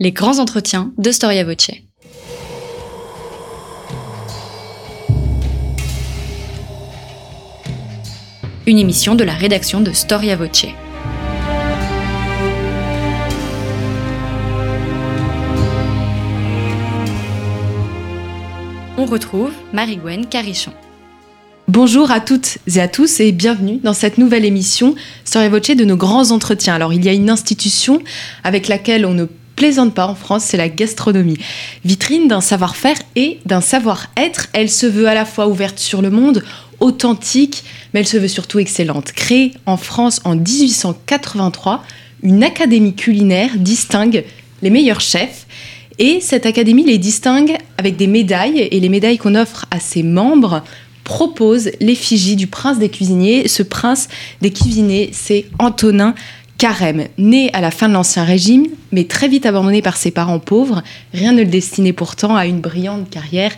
Les grands entretiens de Storia Voce. Une émission de la rédaction de Storia Voce. On retrouve Marie-Gwen Carichon. Bonjour à toutes et à tous et bienvenue dans cette nouvelle émission Storia Voce de nos grands entretiens. Alors il y a une institution avec laquelle on ne plaisante pas en France, c'est la gastronomie. Vitrine d'un savoir-faire et d'un savoir-être, elle se veut à la fois ouverte sur le monde, authentique, mais elle se veut surtout excellente. Créée en France en 1883, une académie culinaire distingue les meilleurs chefs et cette académie les distingue avec des médailles et les médailles qu'on offre à ses membres proposent l'effigie du prince des cuisiniers. Ce prince des cuisiniers, c'est Antonin Carême, né à la fin de l'Ancien Régime, mais très vite abandonné par ses parents pauvres, rien ne le destinait pourtant à une brillante carrière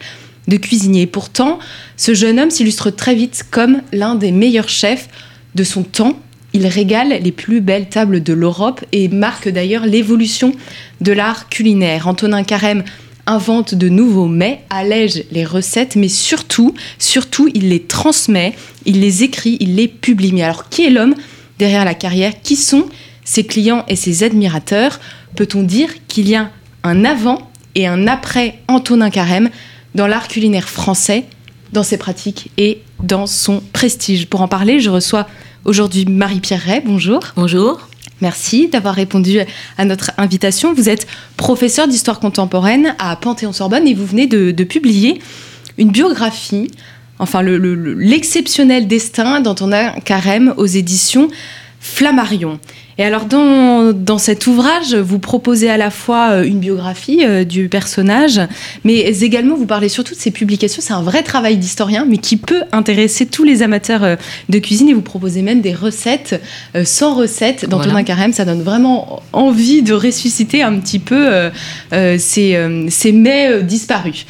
de cuisinier. Pourtant, ce jeune homme s'illustre très vite comme l'un des meilleurs chefs de son temps. Il régale les plus belles tables de l'Europe et marque d'ailleurs l'évolution de l'art culinaire. Antonin Carême invente de nouveaux mets, allège les recettes, mais surtout, surtout, il les transmet, il les écrit, il les publie. Mais alors, qui est l'homme derrière la carrière Qui sont ses clients et ses admirateurs Peut-on dire qu'il y a un avant et un après Antonin Carême dans l'art culinaire français, dans ses pratiques et dans son prestige? Pour en parler, je reçois aujourd'hui Marie-Pierre Ray. Bonjour. Bonjour. Merci d'avoir répondu à notre invitation. Vous êtes professeur d'histoire contemporaine à Panthéon-Sorbonne et vous venez de, publier une biographie enfin l'exceptionnel le, destin d'Antonin Carême aux éditions Flammarion. Et alors dans, dans, cet ouvrage, vous proposez à la fois euh, une biographie euh, du personnage, mais également vous parlez surtout de ses publications. C'est un vrai travail d'historien, mais qui peut intéresser tous les amateurs euh, de cuisine. Et vous proposez même des recettes sans recettes d'Antonin Carême. Ça donne vraiment envie de ressusciter un petit peu ces, ces mets disparus.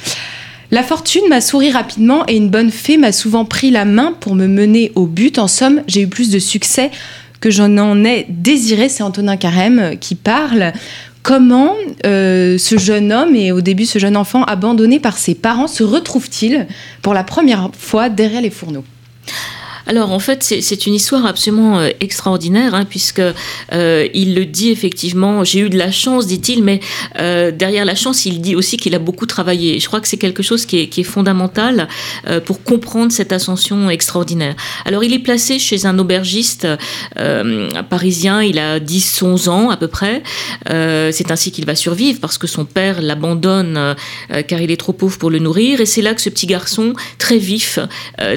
La fortune m'a souri rapidement et une bonne fée m'a souvent pris la main pour me mener au but. En somme, j'ai eu plus de succès que j'en en ai désiré. C'est Antonin Carême qui parle. Comment euh, ce jeune homme et au début ce jeune enfant abandonné par ses parents se retrouve-t-il pour la première fois derrière les fourneaux? Alors en fait, c'est une histoire absolument euh, extraordinaire, hein, puisque euh, il le dit effectivement. J'ai eu de la chance, dit-il, mais euh, derrière la chance, il dit aussi qu'il a beaucoup travaillé. Je crois que c'est quelque chose qui est, fondamental pour comprendre cette ascension extraordinaire. Alors il est placé chez un aubergiste parisien. Il a 10-11 ans à peu près. c'est ainsi qu'il va survivre parce que son père l'abandonne car il est trop pauvre pour le nourrir. Et c'est là que ce petit garçon, très vif,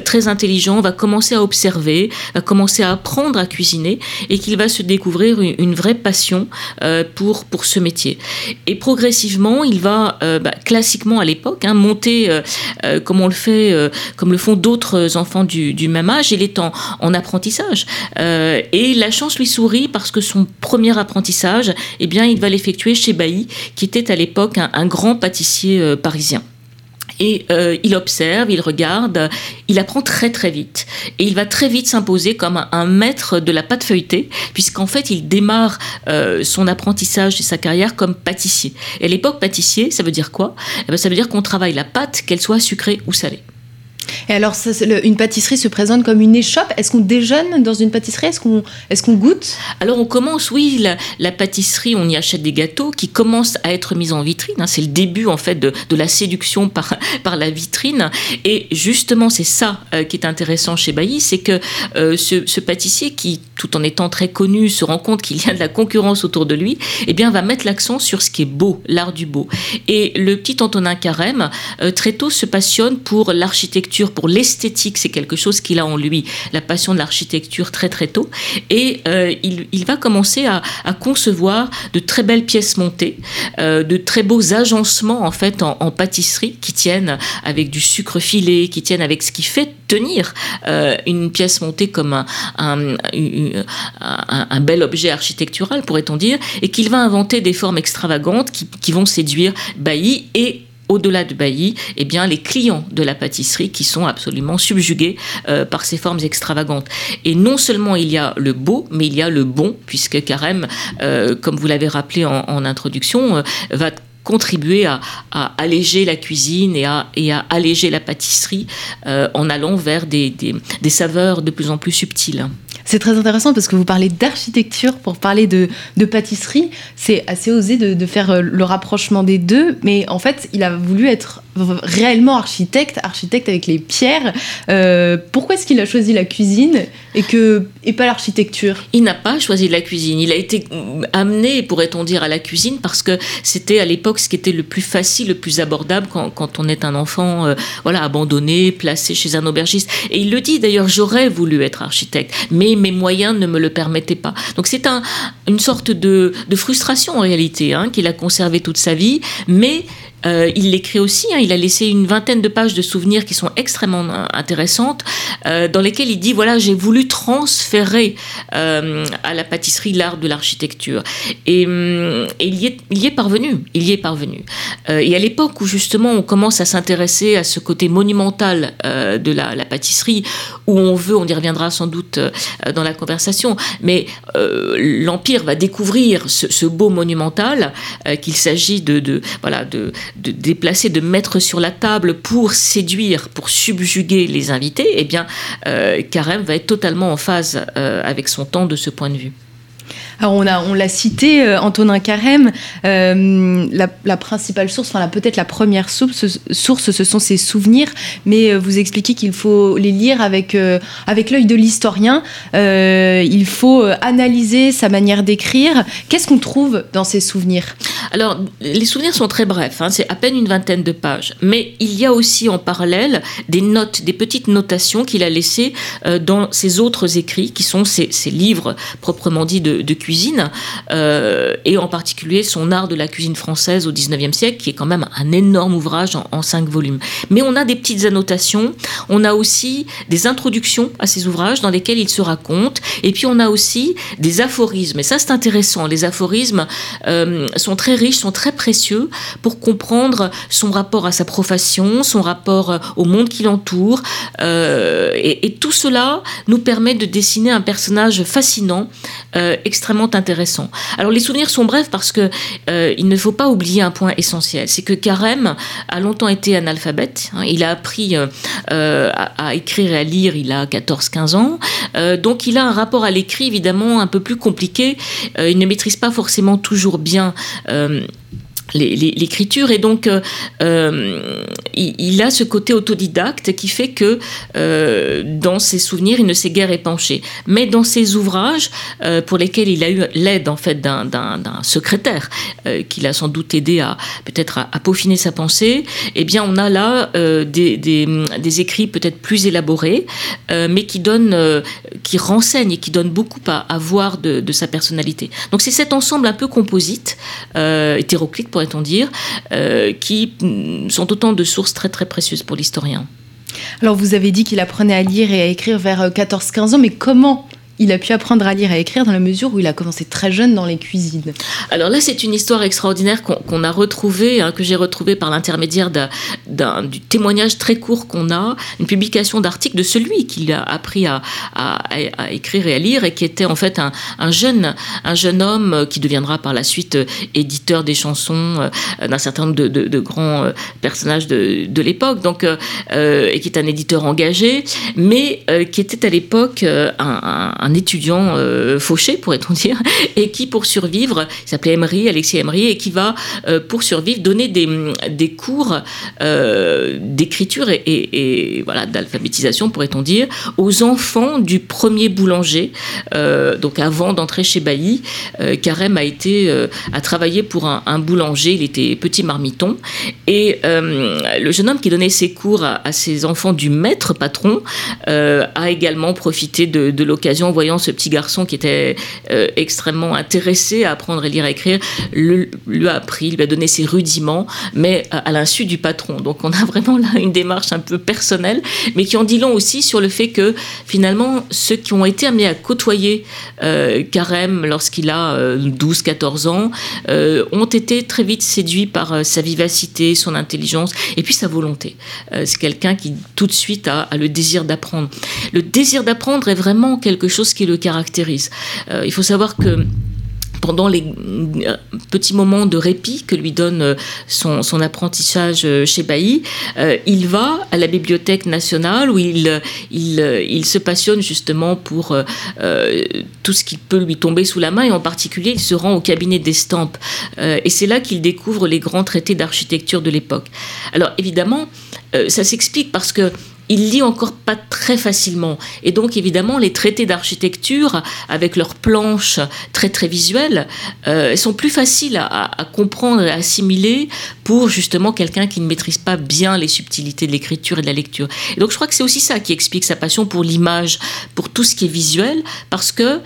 très intelligent, va commencer observer, à commencer à apprendre à cuisiner et qu'il va se découvrir une, vraie passion euh, pour, pour ce métier. Et progressivement, il va, euh, bah, classiquement à l'époque, hein, monter euh, comme on le fait, comme le font d'autres enfants du, même âge. Il est en, en apprentissage. et la chance lui sourit parce que son premier apprentissage, eh bien, il va l'effectuer chez Bailly, qui était à l'époque un grand pâtissier parisien. Et euh, il observe, il regarde, il apprend très très vite. Et il va très vite s'imposer comme un, maître de la pâte feuilletée, puisqu'en fait il démarre euh, son apprentissage et sa carrière comme pâtissier. Et à l'époque, pâtissier, ça veut dire quoi? Eh ben, Ça veut dire qu'on travaille la pâte, qu'elle soit sucrée ou salée. Et alors, une pâtisserie se présente comme une échoppe. Est-ce qu'on déjeune dans une pâtisserie? Est-ce qu'on est goûte? Alors, on commence, oui, la, pâtisserie, on y achète des gâteaux qui commencent à être mis en vitrine. Hein. C'est le début, en fait, de, la séduction par, par la vitrine. Et justement, c'est ça euh, qui est intéressant chez Bailly, c'est que euh, ce, pâtissier qui, tout en étant très connu, se rend compte qu'il y a de la concurrence autour de lui, eh bien, va mettre l'accent sur ce qui est beau, l'art du beau. Et le petit Antonin Carême, euh, très tôt, se passionne pour l'architecture pour l'esthétique, c'est quelque chose qu'il a en lui, la passion de l'architecture très très tôt. Et euh, il, va commencer à, concevoir de très belles pièces montées, euh, de très beaux agencements en fait en, pâtisserie qui tiennent avec du sucre filé, qui tiennent avec ce qui fait tenir euh, une pièce montée comme un, bel objet architectural, pourrait-on dire, et qu'il va inventer des formes extravagantes qui, qui vont séduire Bailly et au-delà de Bailly, eh bien, les clients de la pâtisserie qui sont absolument subjugués par ces formes extravagantes. Et non seulement il y a le beau, mais il y a le bon, puisque Carême, comme vous l'avez rappelé en, introduction, va contribuer à, alléger la cuisine et à, alléger la pâtisserie euh, en allant vers des, saveurs de plus en plus subtiles. C'est très intéressant parce que vous parlez d'architecture pour parler de, de pâtisserie. C'est assez osé de, de, faire euh, le rapprochement des deux, mais en fait, il a voulu être réellement architecte, architecte avec les pierres. Euh, pourquoi est-ce qu'il a choisi la cuisine et, que, et pas l'architecture? Il n'a pas choisi la cuisine. Il a été amené, pourrait-on dire, à la cuisine parce que c'était à l'époque ce qui était le plus facile, le plus abordable quand, on est un enfant euh, voilà, abandonné, placé chez un aubergiste. Et il le dit d'ailleurs, j'aurais voulu être architecte, mais mes moyens ne me le permettaient pas. Donc c'est un, une sorte de, de frustration en réalité hein, qu'il a conservé toute sa vie, mais euh, il l'écrit aussi, hein, il a laissé une vingtaine de pages de souvenirs qui sont extrêmement euh, intéressantes, euh, dans lesquelles il dit, voilà, j'ai voulu transférer à la pâtisserie l'art de l'architecture. Et, il, y est, il, y est, parvenu, il y est parvenu. et à l'époque où justement on commence à s'intéresser à ce côté monumental de la, pâtisserie, où on veut, on y reviendra sans doute dans la conversation, mais l'Empire va découvrir ce, beau monumental, qu'il s'agit de, voilà, de de déplacer, de mettre sur la table pour séduire, pour subjuguer les invités, eh bien, euh, Carême va être totalement en phase euh, avec son temps de ce point de vue. Alors on a, on l'a cité, euh, Antonin Carême, euh, la, principale source, enfin peut-être la première source, source, ce sont ses souvenirs, mais euh, vous expliquez qu'il faut les lire avec, avec l'œil de l'historien, il faut analyser sa manière d'écrire. Qu'est-ce qu'on trouve dans ses souvenirs? Alors les souvenirs sont très brefs, hein, c'est à peine une vingtaine de pages, mais il y a aussi en parallèle des notes, des petites notations qu'il a laissées dans ses autres écrits, qui sont ses, livres proprement dit de, de cuisine cuisine, euh, et en particulier son art de la cuisine française au 19e siècle, qui est quand même un énorme ouvrage en, cinq volumes. Mais on a des petites annotations, on a aussi des introductions à ces ouvrages dans lesquels il se raconte, et puis on a aussi des aphorismes. Et ça, c'est intéressant. Les aphorismes euh, sont très riches, sont très précieux pour comprendre son rapport à sa profession, son rapport euh, au monde qui l'entoure. et, et, tout cela nous permet de dessiner un personnage fascinant, extrêmement intéressant. Alors les souvenirs sont brefs parce que euh, il ne faut pas oublier un point essentiel, c'est que Carême a longtemps été analphabète. Hein. il a appris euh, euh, à, écrire et à lire, il a 14-15 ans, donc il a un rapport à l'écrit évidemment un peu plus compliqué. il ne maîtrise pas forcément toujours bien l'écriture. Et donc euh, euh, il, a ce côté autodidacte qui fait que euh, dans ses souvenirs il ne s'est guère épanché. Mais dans ses ouvrages pour lesquels il a eu l'aide en fait d'un secrétaire qui l'a sans doute aidé à peut-être à, peaufiner sa pensée eh bien on a là des, des, écrits peut-être plus élaborés mais qui donnent qui renseignent et qui donnent beaucoup à, voir de, de, sa personnalité. Donc c'est cet ensemble un peu composite hétéroclite pour pourrait-on dire, euh, qui sont autant de sources très très précieuses pour l'historien? Alors vous avez dit qu'il apprenait à lire et à écrire vers 14-15 euh, ans, mais comment il a pu apprendre à lire et à écrire dans la mesure où il a commencé très jeune dans les cuisines. Alors là, c'est une histoire extraordinaire qu'on a retrouvée, hein, que j'ai retrouvée par l'intermédiaire du témoignage très court qu'on a, une publication d'article de celui qui a appris à, écrire et à lire et qui était en fait un, jeune, un jeune homme qui deviendra par la suite euh, éditeur des chansons euh, d'un certain nombre de, grands euh, personnages de, l'époque, donc et qui est un éditeur engagé, mais qui était à l'époque un étudiant euh, fauché, pourrait-on dire, et qui, pour survivre, il s'appelait Emery, Alexis Emery, et qui va, euh, pour survivre, donner des, des cours euh, d'écriture et, voilà d'alphabétisation, pourrait-on dire, aux enfants du premier boulanger. donc avant d'entrer chez Bailly, Carême a été a travaillé pour un, boulanger. Il était petit marmiton, et le jeune homme qui donnait ses cours à, ses enfants du maître patron a également profité de, de l'occasion gens, voyant ce petit garçon qui était extrêmement intéressé à apprendre à lire et écrire, lui a appris, lui a donné ses rudiments, mais à, l'insu du patron. Donc on a vraiment là une démarche un peu personnelle, mais qui en dit long aussi sur le fait que finalement, ceux qui ont été amenés à côtoyer Carême lorsqu'il a 12-14 ans ont été très vite séduits par sa vivacité, son intelligence et puis sa volonté. C'est quelqu'un qui tout de suite a, le désir d'apprendre. Le désir d'apprendre est vraiment quelque chose qui le caractérise. Euh, il faut savoir que pendant les euh, petits moments de répit que lui donne euh, son, apprentissage chez Bailly, il va à la Bibliothèque nationale où il, se passionne justement pour tout ce qui peut lui tomber sous la main et en particulier il se rend au cabinet d'estampes. et c'est là qu'il découvre les grands traités d'architecture de l'époque. Alors évidemment, ça s'explique parce que il lit encore pas très facilement. Et donc, évidemment, les traités d'architecture, avec leurs planches très très visuelles, euh, sont plus faciles à, comprendre et à assimiler pour justement quelqu'un qui ne maîtrise pas bien les subtilités de l'écriture et de la lecture. Et donc, je crois que c'est aussi ça qui explique sa passion pour l'image, pour tout ce qui est visuel, parce que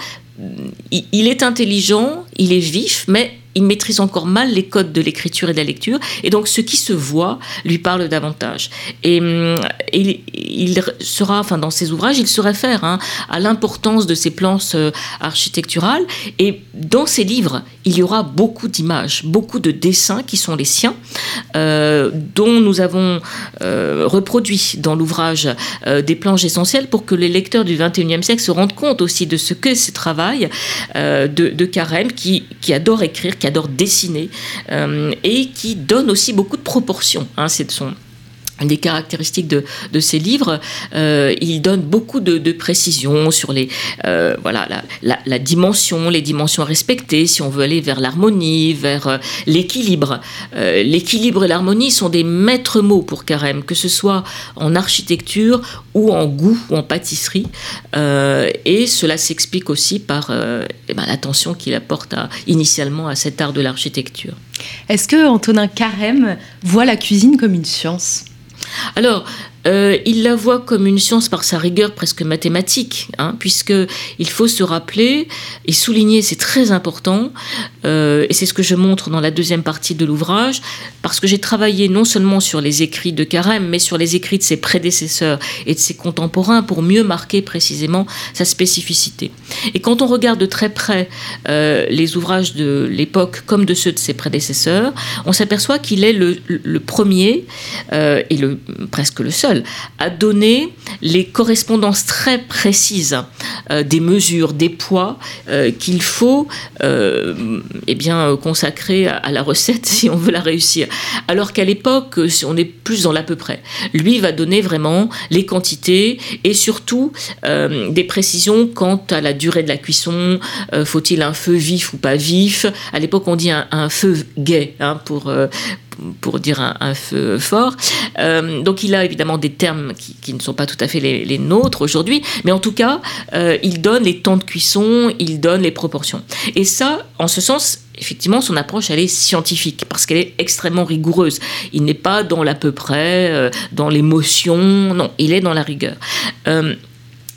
il est intelligent, il est vif, mais il maîtrise encore mal les codes de l'écriture et de la lecture, et donc ce qui se voit lui parle davantage. Et, hum, il, sera, enfin dans ses ouvrages, il se réfère hein, à l'importance de ces plans euh, architecturales, et dans ses livres, il y aura beaucoup d'images, beaucoup de dessins qui sont les siens, euh, dont nous avons euh, reproduit dans l'ouvrage des planches essentielles pour que les lecteurs du XXIe siècle se rendent compte aussi de ce que ce travail de, de Carême, qui, adore écrire, qui adore dessiner euh, et qui donne aussi beaucoup de proportions. Hein, c'est son des caractéristiques de, de ces livres, euh, il donne beaucoup de, de précisions sur les, euh, voilà, la, la, dimension, les dimensions à respecter, si on veut aller vers l'harmonie, vers euh, l'équilibre. L'équilibre et l'harmonie sont des maîtres mots pour Carême, que ce soit en architecture ou en goût ou en pâtisserie. Et cela s'explique aussi par eh ben, l'attention qu'il apporte initialement à cet art de l'architecture. Est-ce que Antonin Carême voit la cuisine comme une science? Alors, euh, il la voit comme une science par sa rigueur presque mathématique, hein, puisque il faut se rappeler et souligner, c'est très important, euh, et c'est ce que je montre dans la deuxième partie de l'ouvrage, parce que j'ai travaillé non seulement sur les écrits de Carême, mais sur les écrits de ses prédécesseurs et de ses contemporains pour mieux marquer précisément sa spécificité. Et quand on regarde de très près euh, les ouvrages de l'époque comme de ceux de ses prédécesseurs, on s'aperçoit qu'il est le, premier et presque le seul à donner les correspondances très précises euh, des mesures, des poids euh, qu'il faut euh, eh bien, consacrer à, la recette si on veut la réussir. Alors qu'à l'époque, on est plus dans l'à peu près. Lui va donner vraiment les quantités et surtout des précisions quant à la durée de la cuisson. Faut-il un feu vif ou pas vif? À l'époque, on dit un, feu gai hein, pour, pour dire un, feu fort. Euh, donc il a évidemment des termes qui, ne sont pas tout à fait les, nôtres aujourd'hui, mais en tout cas, euh, il donne les temps de cuisson, il donne les proportions. Et ça, en ce sens, effectivement, son approche, elle est scientifique, parce qu'elle est extrêmement rigoureuse. Il n'est pas dans l'à peu près, euh, dans l'émotion, non, il est dans la rigueur.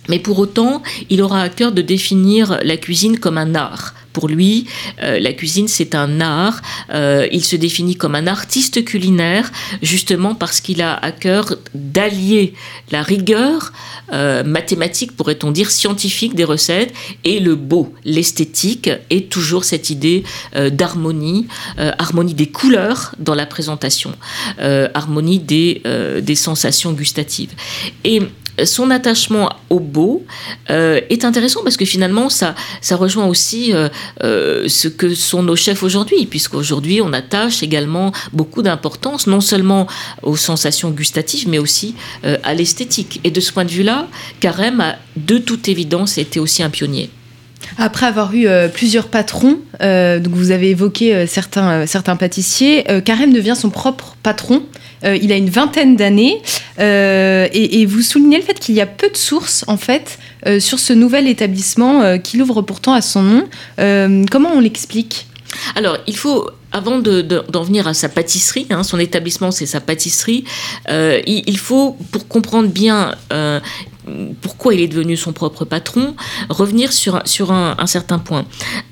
Mais pour autant, il aura à cœur de définir la cuisine comme un art. Pour lui, euh, la cuisine, c'est un art. Euh, il se définit comme un artiste culinaire, justement parce qu'il a à cœur d'allier la rigueur euh, mathématique, pourrait-on dire, scientifique des recettes, et le beau, l'esthétique, et toujours cette idée d'harmonie, harmonie des couleurs dans la présentation, harmonie des, des sensations gustatives. Et son attachement au beau euh, est intéressant parce que finalement, ça, ça rejoint aussi euh, euh, ce que sont nos chefs aujourd'hui, puisqu'aujourd'hui, on attache également beaucoup d'importance, non seulement aux sensations gustatives, mais aussi à l'esthétique. Et de ce point de vue-là, Carême a de toute évidence été aussi un pionnier. Après avoir eu plusieurs patrons, donc vous avez évoqué certains, certains pâtissiers, Carême devient son propre patron. il a une vingtaine d'années. Euh, et, vous soulignez le fait qu'il y a peu de sources, en fait, euh, sur ce nouvel établissement euh, qu'il ouvre pourtant à son nom. comment on l'explique? Alors, il faut, avant d'en venir à sa pâtisserie, hein, son établissement c'est sa pâtisserie, il, faut, pour comprendre bien pourquoi il est devenu son propre patron, revenir sur, sur un, certain point.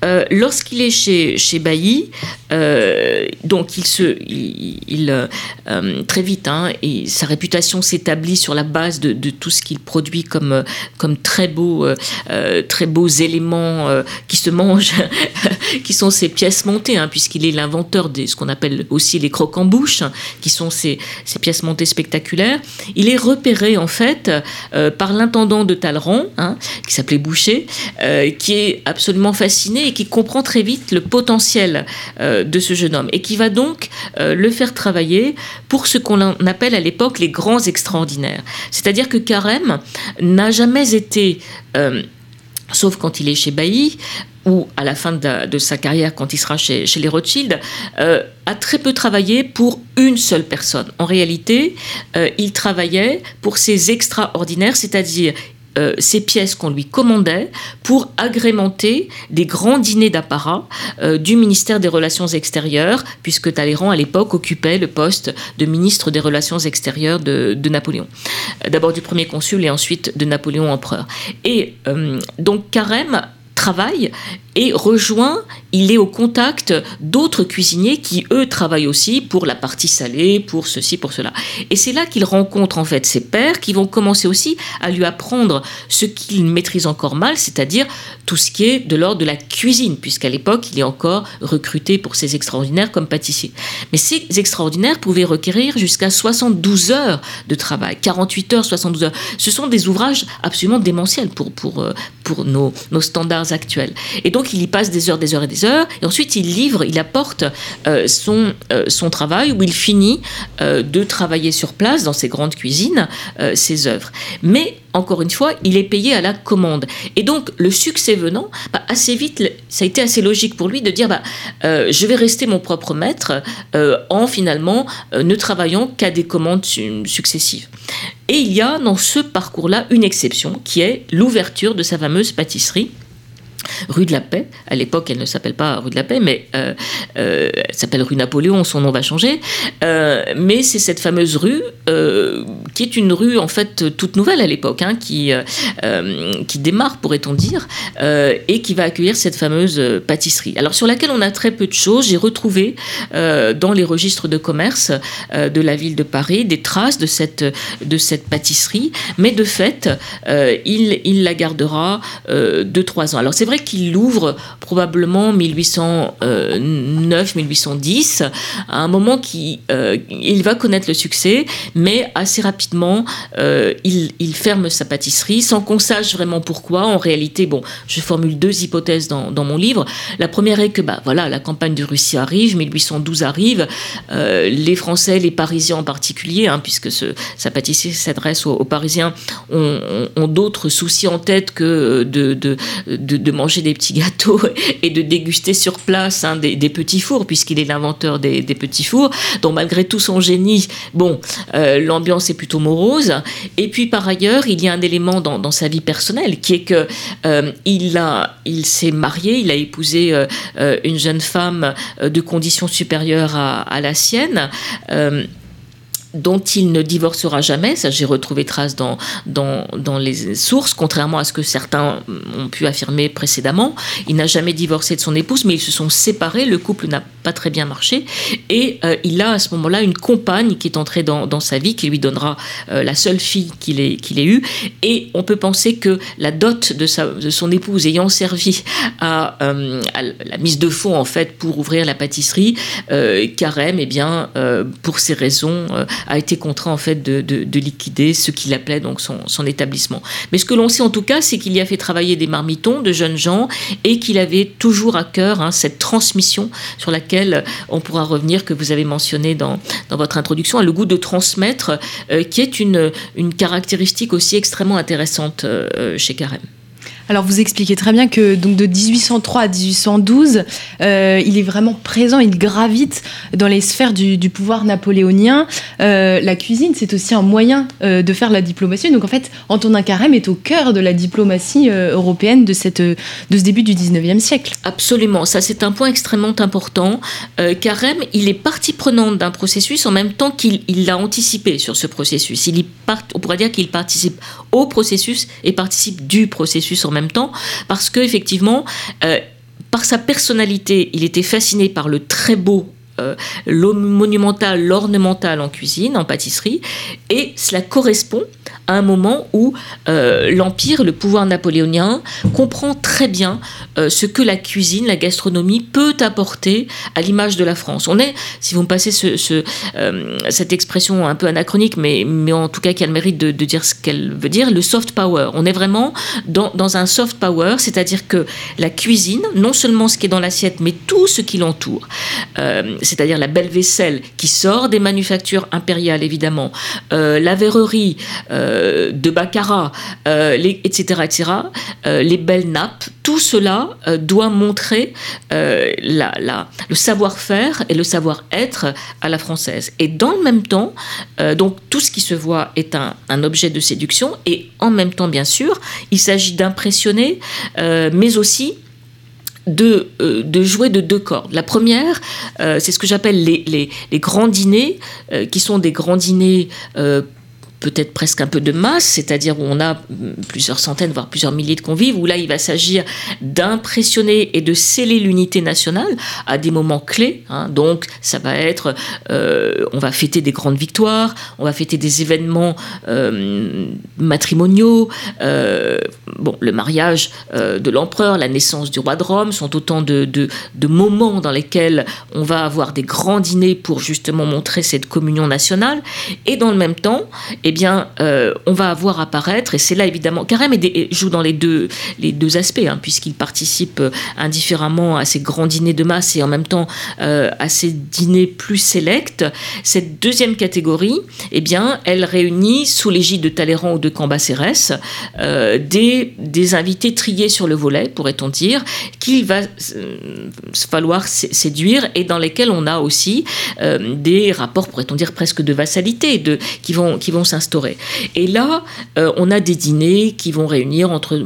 Euh, lorsqu'il est chez, chez Bailly, euh, donc il se, il, euh, très vite, hein, et sa réputation s'établit sur la base de, de tout ce qu'il produit comme, comme très beaux, très beaux éléments qui se mangent, qui sont ses pièces montées, hein, puisqu'il est l'inventeur de ce qu'on appelle aussi les crocs en bouche, qui sont ces, ces pièces montées spectaculaires. Il est repéré en fait par l'intendant de Talleyrand, hein, qui s'appelait Boucher, euh, qui est absolument fasciné et qui comprend très vite le potentiel euh, de ce jeune homme et qui va donc euh, le faire travailler pour ce qu'on appelle à l'époque les grands extraordinaires. C'est-à-dire que Carême n'a jamais été sauf quand il est chez Bailly, ou à la fin de, sa carrière, quand il sera chez, les Rothschild, a très peu travaillé pour une seule personne. En réalité, il travaillait pour ses extraordinaires, c'est-à-dire euh, ces pièces qu'on lui commandait pour agrémenter des grands dîners d'apparat euh, du ministère des Relations extérieures, puisque Talleyrand, à l'époque, occupait le poste de ministre des Relations extérieures de, Napoléon. Euh, d'abord du premier consul et ensuite de Napoléon empereur. Et donc Carême travaille et rejoint, il est au contact d'autres cuisiniers qui, eux, travaillent aussi pour la partie salée, pour ceci, pour cela. Et c'est là qu'il rencontre en fait ses pères qui vont commencer aussi à lui apprendre ce qu'il maîtrise encore mal, c'est-à-dire tout ce qui est de l'ordre de la cuisine, puisqu'à l'époque, il est encore recruté pour ses extraordinaires comme pâtissier. Mais ces extraordinaires pouvaient requérir jusqu'à 72 heures de travail, 48 heures, 72 heures. Ce sont des ouvrages absolument démentiels pour, pour, euh, pour nos, nos standards actuels. Et donc, il y passe des heures, des heures et des heures, et ensuite il livre, il apporte euh, son, euh, son travail, où il finit euh, de travailler sur place dans ses grandes cuisines, ses œuvres. Mais encore une fois, il est payé à la commande. Et donc, le succès venant, bah, assez vite, ça a été assez logique pour lui de dire bah, je vais rester mon propre maître en finalement ne travaillant qu'à des commandes successives. Et il y a dans ce parcours-là une exception qui est l'ouverture de sa fameuse pâtisserie rue de la Paix. À l'époque, elle ne s'appelle pas rue de la Paix, mais euh, euh, elle s'appelle rue Napoléon, son nom va changer. Euh, mais c'est cette fameuse rue qui est une rue en fait toute nouvelle à l'époque, hein, qui, démarre, pourrait-on dire, et qui va accueillir cette fameuse pâtisserie. Alors sur laquelle on a très peu de choses. J'ai retrouvé dans les registres de commerce de la ville de Paris des traces de cette, de cette pâtisserie, mais de fait, il, il la gardera 2-3 ans. Alors c'est vrai qu'il l'ouvre probablement 1809-1810, à un moment qui euh, il va connaître le succès, mais assez rapidement euh, il, ferme sa pâtisserie sans qu'on sache vraiment pourquoi. En réalité, bon, je formule deux hypothèses dans, mon livre. La première est que bah voilà, la campagne de Russie arrive, 1812 arrive, euh, les Français, les Parisiens en particulier, hein, puisque ce, sa pâtisserie s'adresse aux, Parisiens, ont, d'autres soucis en tête que de, de, de manger des petits gâteaux et de déguster sur place hein, des, petits fours, puisqu'il est l'inventeur des, petits fours. Donc malgré tout son génie, bon, euh, l'ambiance est plutôt morose. Et puis par ailleurs, il y a un élément dans, sa vie personnelle qui est que euh, il il s'est marié, il a épousé euh, une jeune femme de conditions supérieures à la sienne dont il ne divorcera jamais, ça j'ai retrouvé trace dans, dans, dans, les sources, contrairement à ce que certains ont pu affirmer précédemment. Il n'a jamais divorcé de son épouse, mais ils se sont séparés, le couple n'a pas très bien marché, et euh, il a à ce moment-là une compagne qui est entrée dans, dans sa vie, qui lui donnera euh, la seule fille qu'il ait, qu'il ait eue, et on peut penser que la dot de, sa, de son épouse ayant servi à, euh, à, la mise de fonds en fait pour ouvrir la pâtisserie, Carême, eh bien, pour ces raisons, a été contraint en fait de, liquider ce qu'il appelait donc son, établissement. Mais ce que l'on sait en tout cas, c'est qu'il y a fait travailler des marmitons, de jeunes gens, et qu'il avait toujours à cœur hein, cette transmission sur laquelle on pourra revenir, que vous avez mentionné dans, dans votre introduction, le goût de transmettre, euh, qui est une, une caractéristique aussi extrêmement intéressante euh, chez Carême. Alors vous expliquez très bien que donc de 1803 à 1812, euh, il est vraiment présent, il gravite dans les sphères du, pouvoir napoléonien. Euh, la cuisine, c'est aussi un moyen euh, de faire la diplomatie. Donc en fait, Antonin Carême est au cœur de la diplomatie européenne de, cette, de ce début du 19e siècle. Absolument, ça c'est un point extrêmement important. Carême, il est partie prenante d'un processus en même temps qu'il l'a anticipé sur ce processus. Il part, on pourrait dire qu'il participe au processus et participe du processus en même temps, parce que effectivement, euh, par sa personnalité, il était fasciné par le très beau euh, monumental, l'ornemental en cuisine, en pâtisserie, et cela correspond à un moment où euh, l'Empire, le pouvoir napoléonien, comprend très bien euh, ce que la cuisine, la gastronomie peut apporter à l'image de la France. On est, si vous me passez ce, cette expression un peu anachronique, mais, en tout cas qui a le mérite de, dire ce qu'elle veut dire, le soft power. On est vraiment dans un soft power, c'est-à-dire que la cuisine, non seulement ce qui est dans l'assiette, mais tout ce qui l'entoure, c'est-à-dire la belle vaisselle qui sort des manufactures impériales, évidemment, la verrerie, euh, de baccarat, euh, etc., etc., euh, les belles nappes, tout cela doit montrer le savoir-faire et le savoir-être à la française. Et dans le même temps, donc tout ce qui se voit est un, un, objet de séduction, et en même temps, bien sûr, il s'agit d'impressionner, mais aussi de, de, jouer de deux cordes. La première, c'est ce que j'appelle les, les, les, grands dîners, qui sont des grands dîners peut-être presque un peu de masse, c'est-à-dire où on a plusieurs centaines, voire plusieurs milliers de convives, où là il va s'agir d'impressionner et de sceller l'unité nationale à des moments clés. Hein. Donc ça va être, euh, on va fêter des grandes victoires, on va fêter des événements euh, matrimoniaux, euh, bon, le mariage de l'empereur, la naissance du roi de Rome sont autant de, moments dans lesquels on va avoir des grands dîners pour justement montrer cette communion nationale. Et dans le même temps, eh bien, euh, on va avoir apparaître, et c'est là évidemment, Carême joue dans les deux, les deux aspects, hein, puisqu'il participe euh, indifféremment à ces grands dîners de masse et en même temps euh, à ces dîners plus sélects. Cette deuxième catégorie, eh bien, elle réunit sous l'égide de Talleyrand ou de Cambacérès des, des invités triés sur le volet, pourrait-on dire, qu'il va falloir séduire et dans lesquels on a aussi des rapports, pourrait-on dire, presque de vassalité, de, qui vont, qui vont Et là, euh, on a des dîners qui vont réunir entre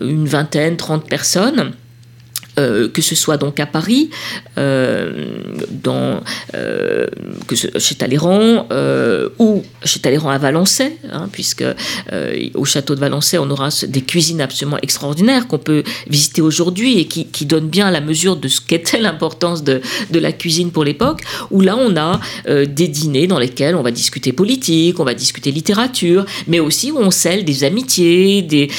une vingtaine, trente personnes. Euh, que ce soit donc à Paris, euh, dans, euh, chez Talleyrand ou chez Talleyrand à Valençay, hein, puisque au château de Valençay, on aura des cuisines absolument extraordinaires qu'on peut visiter aujourd'hui et qui, qui, donnent bien la mesure de ce qu'était l'importance de, de, la cuisine pour l'époque, où là on a des dîners dans lesquels on va discuter politique, on va discuter littérature, mais aussi où on scelle des amitiés, des,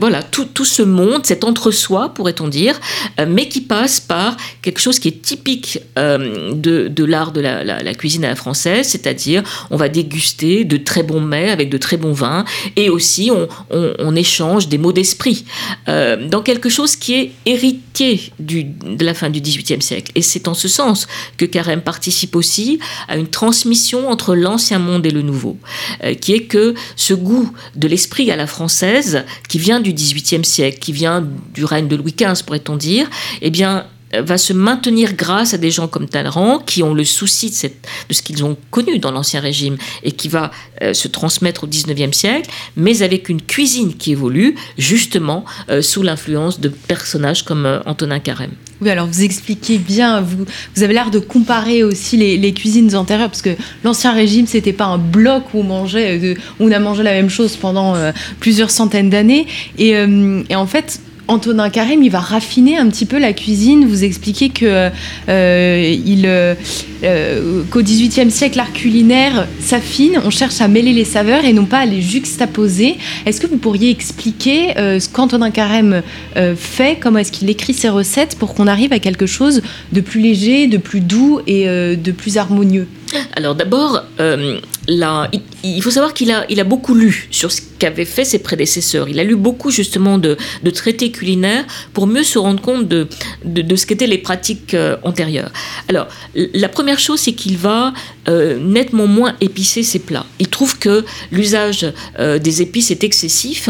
voilà, tout, tout ce monde, cet entre-soi, pourrait-on dire, mais qui passe par quelque chose qui est typique euh, de, l'art de la, cuisine à la française, c'est-à-dire on va déguster de très bons mets avec de très bons vins, et aussi on, échange des mots d'esprit euh, dans quelque chose qui est héritier du, de la fin du XVIIIe siècle. Et c'est en ce sens que Carême participe aussi à une transmission entre l'ancien monde et le nouveau, qui est que ce goût de l'esprit à la française, qui vient du XVIIIe siècle, qui vient du règne de Louis XV, pourrait-on dire, eh bien, va se maintenir grâce à des gens comme Talleyrand qui ont le souci de, ce qu'ils ont connu dans l'Ancien Régime et qui va euh, se transmettre au 19e siècle, mais avec une cuisine qui évolue justement euh, sous l'influence de personnages comme euh, Antonin Carême. Oui, alors vous expliquez bien, vous, vous avez l'air de comparer aussi les, cuisines antérieures, parce que l'Ancien Régime, c'était pas un bloc où on mangeait, où on a mangé la même chose pendant plusieurs centaines d'années. Et en fait, Antonin Carême, il va raffiner un petit peu la cuisine. Vous expliquez que euh, euh, euh, qu'au XVIIIe siècle, l'art culinaire s'affine. On cherche à mêler les saveurs et non pas à les juxtaposer. Est-ce que vous pourriez expliquer ce qu'Antonin Carême fait Comment est-ce qu'il écrit ses recettes pour qu'on arrive à quelque chose de plus léger, de plus doux et de plus harmonieux? Alors d'abord, euh, il, faut savoir qu'il a, beaucoup lu sur ce qu'avaient fait ses prédécesseurs. Il a lu beaucoup justement de, traités culinaires pour mieux se rendre compte de, ce qu'étaient les pratiques euh, antérieures. Alors, la première chose, c'est qu'il va euh, nettement moins épicer ses plats. Il trouve que l'usage des épices est excessif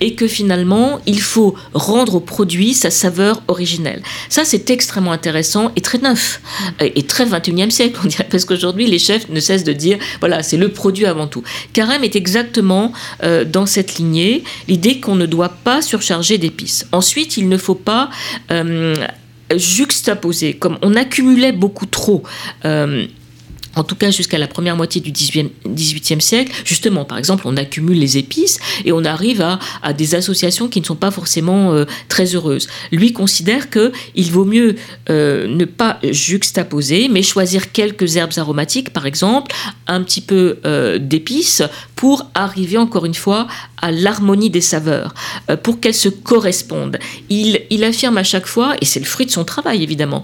et que finalement, il faut rendre au produit sa saveur originelle. Ça, c'est extrêmement intéressant et très neuf et très 21e siècle, on dirait, parce qu'aujourd'hui, les chefs ne cessent de dire, voilà, c'est le produit avant tout. Carême est exactement euh, dans cette lignée, l'idée qu'on ne doit pas surcharger d'épices. Ensuite, il ne faut pas euh, juxtaposer, comme on accumulait beaucoup trop. Euh, en tout cas jusqu'à la première moitié du XVIIIe siècle, justement, par exemple, on accumule les épices et on arrive à, des associations qui ne sont pas forcément euh, très heureuses. Lui considère que il vaut mieux euh, ne pas juxtaposer, mais choisir quelques herbes aromatiques, par exemple, un petit peu euh, d'épices, pour arriver encore une fois à l'harmonie des saveurs, pour qu'elles se correspondent. Il, affirme à chaque fois, et c'est le fruit de son travail évidemment,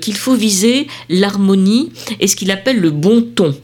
qu'il faut viser l'harmonie et ce qu'il appelle le bon ton.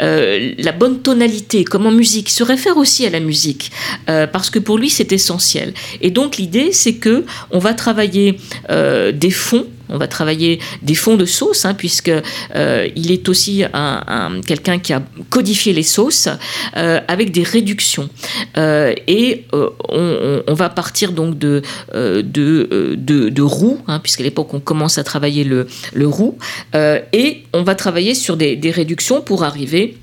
Euh, la bonne tonalité, comme en musique, se réfère aussi à la musique, euh, parce que pour lui c'est essentiel. Et donc l'idée c'est que on va travailler euh, des fonds on va travailler des fonds de sauce, hein, puisque euh, il est aussi un, quelqu'un qui a codifié les sauces euh, avec des réductions. Euh, et on, va partir donc de, de, de, roux, hein, puisqu'à l'époque on commence à travailler le, le roux, et on va travailler sur des, réductions pour arriver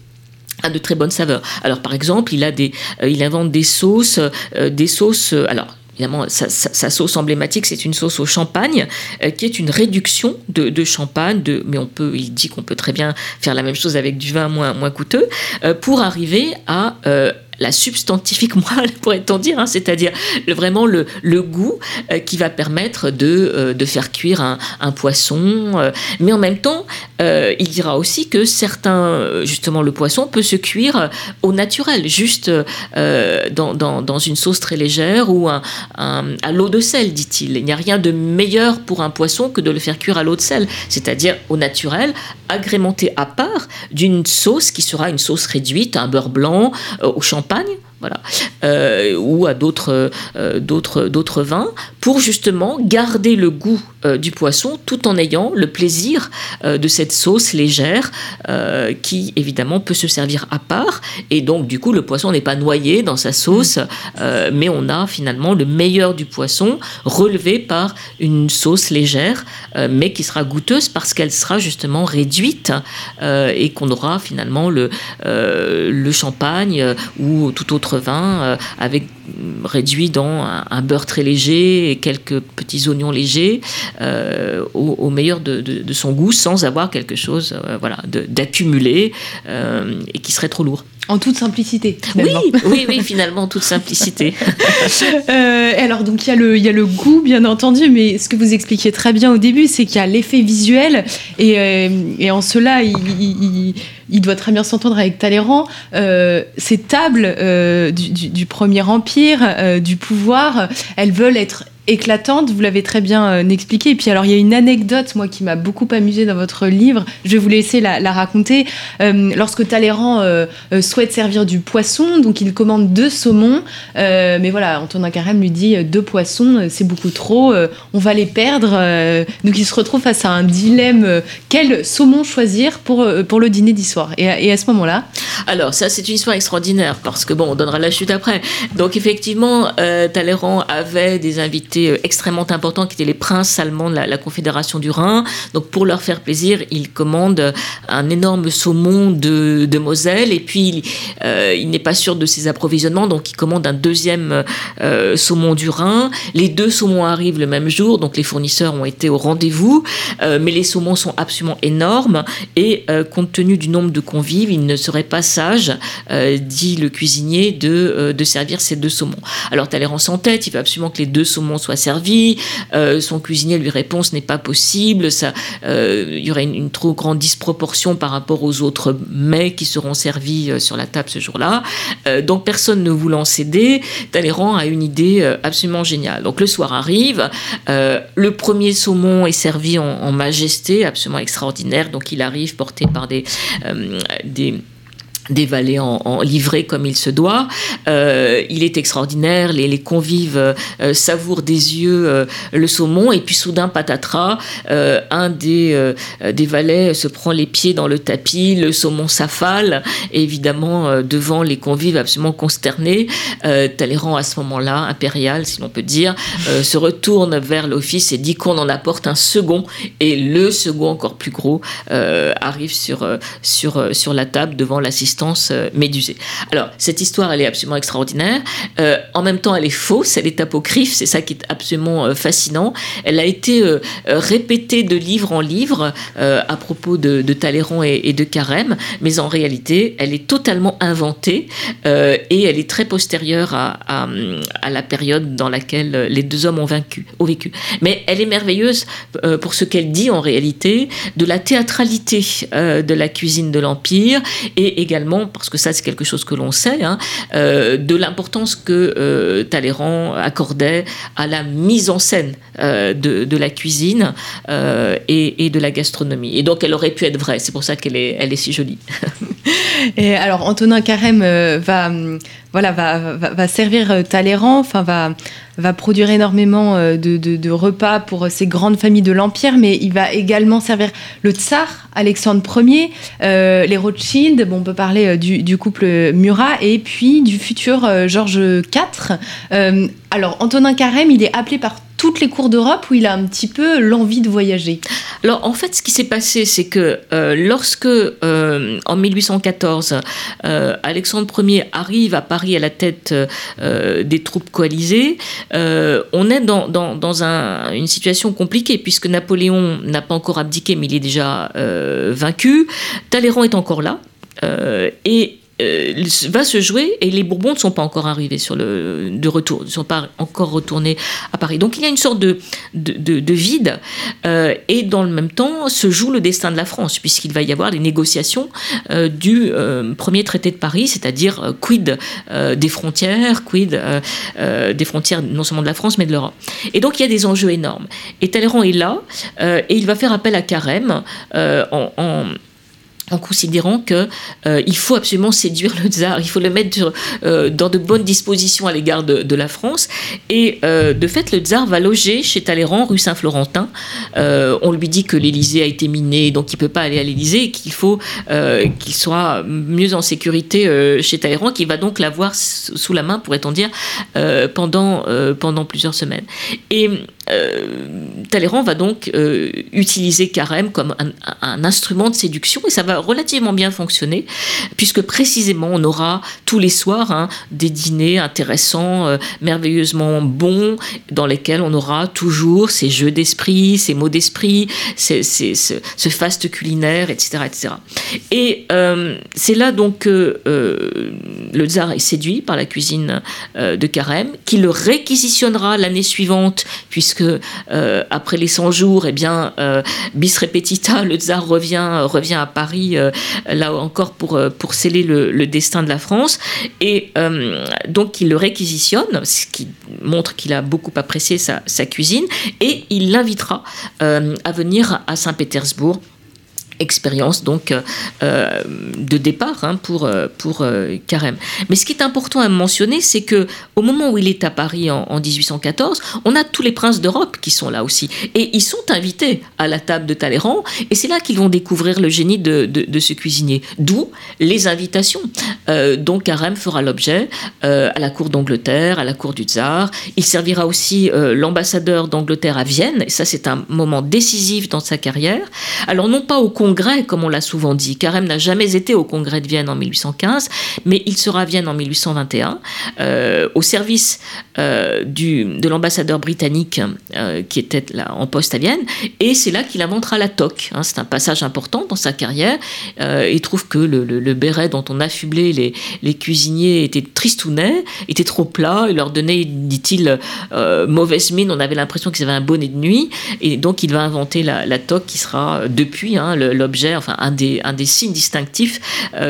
à de très bonnes saveurs. Alors par exemple, il a des, il invente des sauces, des sauces. alors évidemment, sa, sauce emblématique, c'est une sauce au champagne, euh, qui est une réduction de, champagne, mais on peut, il dit qu'on peut très bien faire la même chose avec du vin moins, moins coûteux, euh, pour arriver à euh, la substantifique moelle, pourrait-on dire, hein, c'est-à-dire vraiment le, goût euh, qui va permettre de, euh, faire cuire un, poisson. Euh. mais en même temps, il dira aussi que certains, justement, le poisson peut se cuire au naturel, juste dans, une sauce très légère ou à l'eau de sel, dit-il. Il n'y a rien de meilleur pour un poisson que de le faire cuire à l'eau de sel, c'est-à-dire au naturel, agrémenté à part d'une sauce qui sera une sauce réduite, un beurre blanc, au champagne voilà, euh, ou à d'autres, euh, d'autres, d'autres vins, pour justement garder le goût euh, du poisson tout en ayant le plaisir de cette sauce légère qui évidemment peut se servir à part. Et donc du coup, le poisson n'est pas noyé dans sa sauce, mais on a finalement le meilleur du poisson relevé par une sauce légère, mais qui sera goûteuse parce qu'elle sera justement réduite et qu'on aura finalement le, le champagne ou tout autre vin euh, avec réduit dans un, beurre très léger et quelques petits oignons légers euh, au, meilleur de, son goût sans avoir quelque chose euh, voilà, d'accumulé et qui serait trop lourd. En toute simplicité. Oui, oui, oui, finalement, en toute simplicité. alors, donc, il y, a le, il y a le goût, bien entendu, mais ce que vous expliquiez très bien au début, c'est qu'il y a l'effet visuel, et, et, en cela, il, il doit très bien s'entendre avec Talleyrand. Euh, ces tables euh, du, Premier Empire, euh, du pouvoir, elles veulent être éclatante, vous l'avez très bien euh, expliqué. Et puis alors il y a une anecdote moi qui m'a beaucoup amusée dans votre livre, je vais vous laisser la, raconter. Euh, lorsque Talleyrand euh, souhaite servir du poisson, donc il commande deux saumons, mais voilà, Antonin Carême lui dit deux poissons, c'est beaucoup trop, on va les perdre. donc il se retrouve face à un dilemme, quel saumon choisir pour, pour le dîner d'histoire? Et, et, à ce moment-là? Alors ça c'est une histoire extraordinaire parce que bon, on donnera la chute après. Donc effectivement, Talleyrand avait des invités euh, extrêmement importants, qui étaient les princes allemands de la, Confédération du Rhin. Donc pour leur faire plaisir, il commande un énorme saumon de, Moselle, et puis euh, il n'est pas sûr de ses approvisionnements, donc il commande un deuxième euh, saumon du Rhin. Les deux saumons arrivent le même jour, donc les fournisseurs ont été au rendez-vous, mais les saumons sont absolument énormes, et compte tenu du nombre de convives, il ne serait pas sage, dit le cuisinier, de, de servir ces deux saumons. Alors Talleyrand s'entête, il veut absolument que les deux saumons soit servi. son cuisinier lui répond ce n'est pas possible, ça, il y aurait une, trop grande disproportion par rapport aux autres mets qui seront servis sur la table ce jour-là. donc personne ne voulant céder, Talleyrand a une idée absolument géniale. Donc le soir arrive, le premier saumon est servi en, en majesté, absolument extraordinaire. Donc il arrive porté par des, des des valets en, en, livrée comme il se doit. Euh, il est extraordinaire, les, les convives euh, savourent des yeux euh, le saumon, et puis soudain, patatras, euh, un des, euh, des valets se prend les pieds dans le tapis, le saumon s'affale, évidemment, devant les convives absolument consternés, Talleyrand, à ce moment-là, impérial, si l'on peut dire, se retourne vers l'office et dit qu'on en apporte un second, et le second, encore plus gros, arrive sur, sur, sur la table devant l'assistant euh, médusée. Alors, cette histoire, elle est absolument extraordinaire. Euh, en même temps, elle est fausse, elle est apocryphe, c'est ça qui est absolument euh, fascinant. Elle a été répétée de livre en livre à propos de, Talleyrand et, de Carême, mais en réalité, elle est totalement inventée et elle est très postérieure à, la période dans laquelle les deux hommes ont, vaincu, ont vécu. Mais elle est merveilleuse pour ce qu'elle dit en réalité de la théâtralité de la cuisine de l'Empire et également parce que ça c'est quelque chose que l'on sait, hein, euh, de l'importance que euh, Talleyrand accordait à la mise en scène euh, de, la cuisine et, de la gastronomie. Et donc elle aurait pu être vraie, c'est pour ça qu'elle est, elle est si jolie. et alors Antonin Carême va, voilà, va, servir Talleyrand, enfin va, va produire énormément de, de, repas pour ces grandes familles de l'Empire, mais il va également servir le tsar Alexandre Ier, les Rothschild, on peut parler euh, du, couple Murat et puis du futur euh, Georges IV. Euh, alors, Antonin Carême, il est appelé par toutes les cours d'Europe où il a un petit peu l'envie de voyager Alors en fait, ce qui s'est passé, c'est que lorsque en 1814, Alexandre Ier arrive à Paris à la tête des troupes coalisées, on est dans, une situation compliquée puisque Napoléon n'a pas encore abdiqué, mais il est déjà vaincu. Talleyrand est encore là. Euh, et euh, va se jouer et les Bourbons ne sont pas encore arrivés sur le de retour, ne sont pas encore retournés à Paris. Donc il y a une sorte de, de, vide euh, et dans le même temps se joue le destin de la France puisqu'il va y avoir les négociations du premier traité de Paris, c'est-à-dire quid des frontières, quid des frontières non seulement de la France mais de l'Europe. Et donc il y a des enjeux énormes. Et Talleyrand est là et il va faire appel à Carême en, en en considérant que euh, il faut absolument séduire le tsar, il faut le mettre euh, dans de bonnes dispositions à l'égard de, la France. Et euh, de fait, le tsar va loger chez Talleyrand, rue Saint-Florentin. on lui dit que l'Élysée a été miné, donc il peut pas aller à l'Élysée, et qu'il faut qu'il soit mieux en sécurité chez Talleyrand, qui va donc l'avoir sous la main, pourrait-on dire, pendant pendant plusieurs semaines. Et Talleyrand va donc utiliser Carême comme un instrument de séduction, et ça va relativement bien fonctionner, puisque précisément on aura tous les soirs hein, des dîners intéressants, euh, merveilleusement bons, dans lesquels on aura toujours ces jeux d'esprit, ces mots d'esprit, ce, ce, faste culinaire, etc. etc. Et euh, c'est là donc que euh, le tsar est séduit par la cuisine de Carême, qui le réquisitionnera l'année suivante, puisque après les 100 jours, eh bien, bis repetita, le tsar revient, revient à Paris euh, là encore pour, euh, pour sceller le, destin de la France. Et euh, donc il le réquisitionne, ce qui montre qu'il a beaucoup apprécié sa, sa cuisine, et il l'invitera à venir à Saint-Pétersbourg expérience donc euh, de départ hein, pour, euh, pour euh, Carême. Mais ce qui est important à mentionner, c'est que au moment où il est à Paris en, 1814, on a tous les princes d'Europe qui sont là aussi. Et ils sont invités à la table de Talleyrand, et c'est là qu'ils vont découvrir le génie de, ce cuisinier. D'où les invitations dont Carême fera l'objet à la cour d'Angleterre, à la cour du tsar. Il servira aussi l'ambassadeur d'Angleterre à Vienne, et ça c'est un moment décisif dans sa carrière. Alors non pas au congrès, comme on l'a souvent dit. Carême n'a jamais été au congrès de Vienne en 1815, mais il sera à Vienne en 1821, euh, au service euh, du, de l'ambassadeur britannique euh, qui était là en poste à Vienne, et c'est là qu'il inventera la toque. Hein. c'est un passage important dans sa carrière. il trouve que le, béret dont on affublait les, les cuisiniers était tristounet, était trop plat, il leur donnait, dit-il, mauvaise mine, on avait l'impression qu'ils avaient un bonnet de nuit, et donc il va inventer la, toque qui sera depuis hein, l'objet, enfin un des, un des signes distinctifs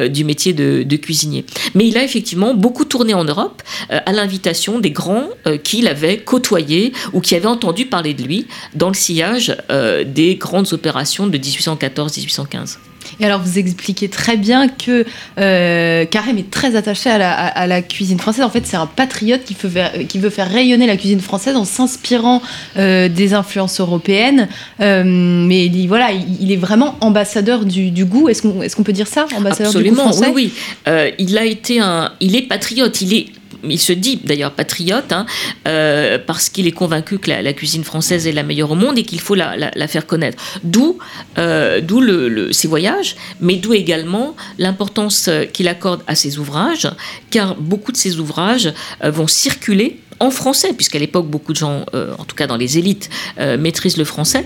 du métier de, cuisinier. Mais il a effectivement beaucoup tourné en Europe euh, à l'invitation des grands euh, qu'il avait côtoyés ou qui avaient entendu parler de lui dans le sillage euh, des grandes opérations de 1814-1815. Et alors, vous expliquez très bien que euh, Carême est très attaché à la, cuisine française. En fait, c'est un patriote qui veut, qui veut faire rayonner la cuisine française en s'inspirant euh, des influences européennes. Euh, mais il, voilà, il, est vraiment ambassadeur du, goût. Est-ce qu'on est peut dire ça ambassadeur Absolument, du goût français? oui, oui. il a été un, il est patriote. Il est il se dit d'ailleurs patriote, hein, euh, parce qu'il est convaincu que la, cuisine française est la meilleure au monde et qu'il faut la, faire connaître. D'où euh, ses voyages, mais d'où également l'importance qu'il accorde à ses ouvrages, car beaucoup de ses ouvrages euh, vont circuler en français, puisqu'à l'époque, beaucoup de gens, euh, en tout cas dans les élites, euh, maîtrisent le français.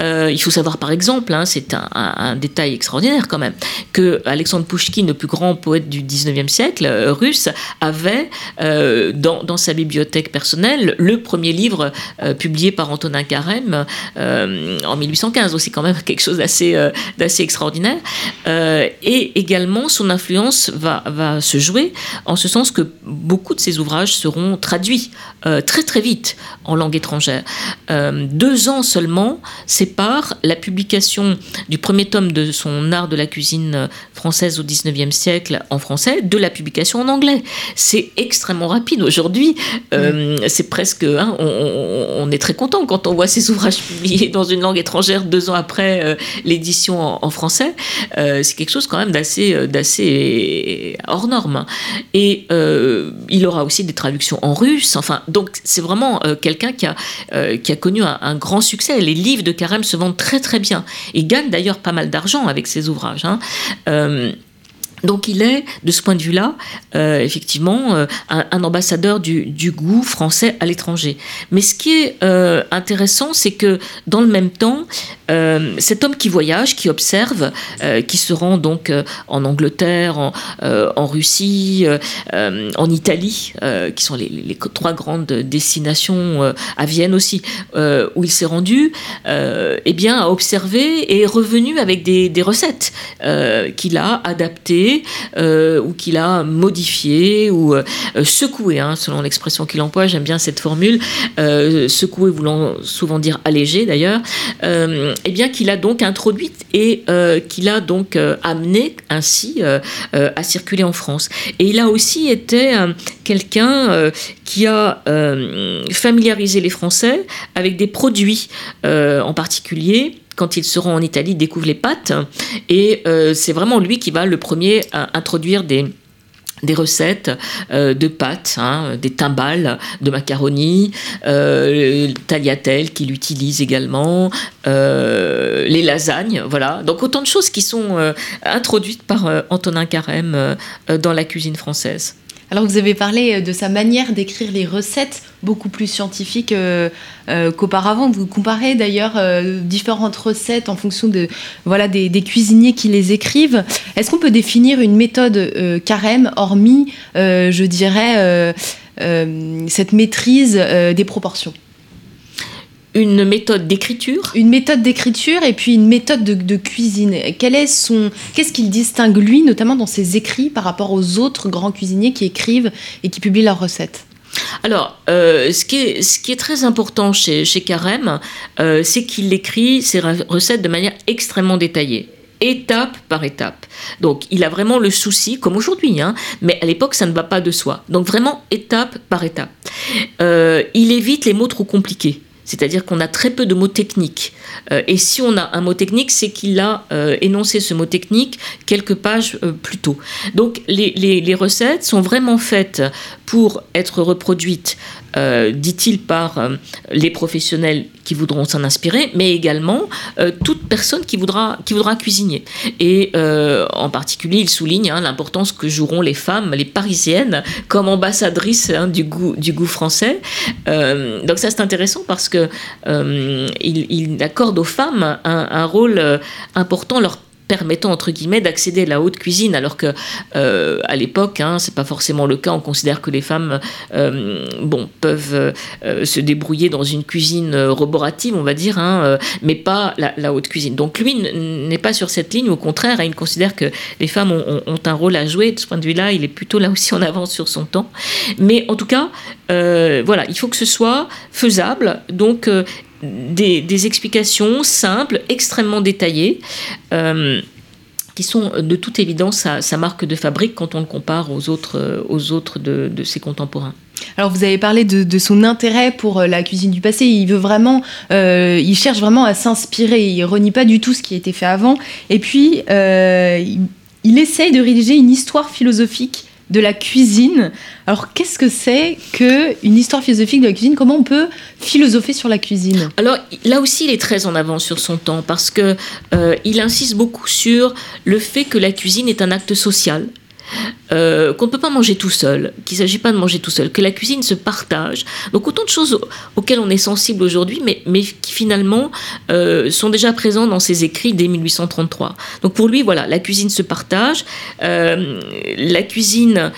Euh, il faut savoir, par exemple, hein, c'est un, détail extraordinaire quand même, que Alexandre Pouchkine, le plus grand poète du 19e siècle russe, avait dans, sa bibliothèque personnelle le premier livre publié par Antonin Carême en 1815, aussi quand même quelque chose d'assez extraordinaire. et également, son influence va se jouer en ce sens que beaucoup de ses ouvrages seront traduits euh, très très vite en langue étrangère. Euh, deux ans seulement séparent la publication du premier tome de son art de la cuisine française au 19e siècle en français de la publication en anglais. C'est extrêmement rapide aujourd'hui. Euh, c'est presque... Hein, on, est très content quand on voit ces ouvrages publiés dans une langue étrangère deux ans après l'édition en, en, français. c'est quelque chose quand même d'assez, d'assez hors norme. Et il aura aussi des traductions en russe Donc c'est vraiment euh, quelqu'un qui a, euh, connu un, grand succès. Les livres de Carême se vendent très très bien. Il gagne d'ailleurs pas mal d'argent avec ses ouvrages. Hein. Euh, donc il est, de ce point de vue-là, effectivement, un, ambassadeur du, goût français à l'étranger. Mais ce qui est intéressant, c'est que dans le même temps, euh, cet homme qui voyage, qui observe, euh, qui se rend donc euh, en Angleterre, en, Russie, en Italie, qui sont les, trois grandes destinations, à Vienne aussi, où il s'est rendu, eh bien, a observé et est revenu avec des, recettes qu'il a adaptées ou qu'il a modifiées ou secouées, hein, selon l'expression qu'il emploie. J'aime bien cette formule, secouées voulant souvent dire allégé d'ailleurs eh bien qu'il a donc introduite et euh, qu'il a donc euh, amené ainsi euh, à circuler en France. Et il a aussi été quelqu'un qui a familiarisé les Français avec des produits, en particulier quand ils seront en Italie, découvrent les pâtes. Et c'est vraiment lui qui va le premier introduire des, des recettes euh, de pâtes, hein, des timbales de macaroni, euh, tagliatelle qu'il utilise également, euh, les lasagnes, voilà. Donc autant de choses qui sont euh, introduites par Antonin Carême dans la cuisine française. Alors vous avez parlé de sa manière d'écrire les recettes beaucoup plus scientifique euh, euh, qu'auparavant. Vous comparez d'ailleurs euh, différentes recettes en fonction de, voilà, des, cuisiniers qui les écrivent. Est-ce qu'on peut définir une méthode carême, hormis, je dirais, cette maîtrise des proportions? Une méthode d'écriture? Une méthode d'écriture et puis une méthode de, cuisine. Quel est son, qu'est-ce qu'il distingue lui, notamment dans ses écrits, par rapport aux autres grands cuisiniers qui écrivent et qui publient leurs recettes? Alors, euh, ce, qui est, ce qui est très important chez, chez Carême, euh, c'est qu'il écrit ses recettes de manière extrêmement détaillée étape par étape. Donc il a vraiment le souci, comme aujourd'hui, hein, mais à l'époque ça ne va pas de soi. Donc vraiment étape par étape. Euh, il évite les mots trop compliqués. C'est-à-dire qu'on a très peu de mots techniques. Euh, et si on a un mot technique, c'est qu'il a euh, énoncé ce mot technique quelques pages euh, plus tôt. Donc les, recettes sont vraiment faites pour être reproduites dit-il, par les professionnels qui voudront s'en inspirer, mais également toute personne qui voudra, qui voudra cuisiner. Et en particulier, il souligne hein, l'importance que joueront les femmes, les parisiennes, comme ambassadrices hein, du, goût, du goût français. donc ça, c'est intéressant parce que il, il, accorde aux femmes un, un rôle important, leur permettant entre guillemets d'accéder à la haute cuisine, alors que euh, à l'époque, hein, c'est pas forcément le cas. On considère que les femmes, euh, bon, peuvent euh, se débrouiller dans une cuisine roborative, on va dire, hein, mais pas la, haute cuisine. Donc lui n'est pas sur cette ligne. Au contraire, hein, il considère que les femmes ont, un rôle à jouer. De ce point de vue-là, il est plutôt là aussi en avance sur son temps. Mais en tout cas, voilà, il faut que ce soit faisable. Donc des, explications simples, extrêmement détaillées. Euh, qui sont de toute évidence sa, marque de fabrique quand on le compare aux autres, aux autres de, ses contemporains. Alors vous avez parlé de, son intérêt pour euh, la cuisine du passé. Il veut vraiment, euh, il cherche vraiment à s'inspirer. Il renie pas du tout ce qui a été fait avant. Et puis il, il essaye de rédiger une histoire philosophique de la cuisine. Alors, qu'est-ce que c'est que une histoire philosophique de la cuisine? Comment on peut philosopher sur la cuisine? Alors, là aussi, il est très en avance sur son temps parce que euh, il insiste beaucoup sur le fait que la cuisine est un acte social. Euh, qu'on ne peut pas manger tout seul, qu'il ne s'agit pas de manger tout seul, que la cuisine se partage. Donc autant de choses auxquelles on est sensible aujourd'hui, mais, mais qui finalement euh, sont déjà présents dans ses écrits dès 1833. Donc pour lui, voilà, la cuisine se partage, euh, la cuisine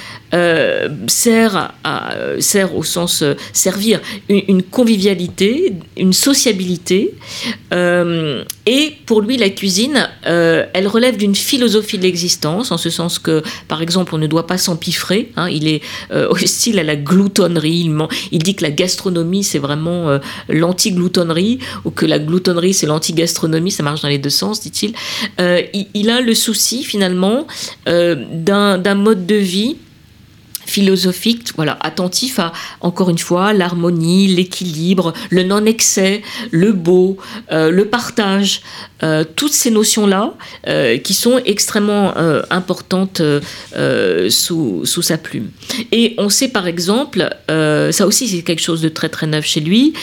sert, à, sert au sens servir une, convivialité, une sociabilité, et pour lui, la cuisine, elle relève d'une philosophie de l'existence, en ce sens que, par exemple, on ne doit pas s'empiffrer. Hein. il est euh, hostile à la gloutonnerie. Il, dit que la gastronomie, c'est vraiment euh, l'anti-gloutonnerie, ou que la gloutonnerie, c'est l'anti-gastronomie. Ça marche dans les deux sens, dit-il. Euh, il, a le souci, finalement, d'un mode de vie philosophique, voilà, attentif à, encore une fois, l'harmonie, l'équilibre, le non-excès, le beau, euh, le partage, euh, toutes ces notions-là euh, qui sont extrêmement importantes sous, sous, sa plume. Et on sait par exemple, ça aussi c'est quelque chose de très très neuf chez lui,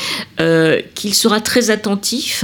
qu'il sera très attentif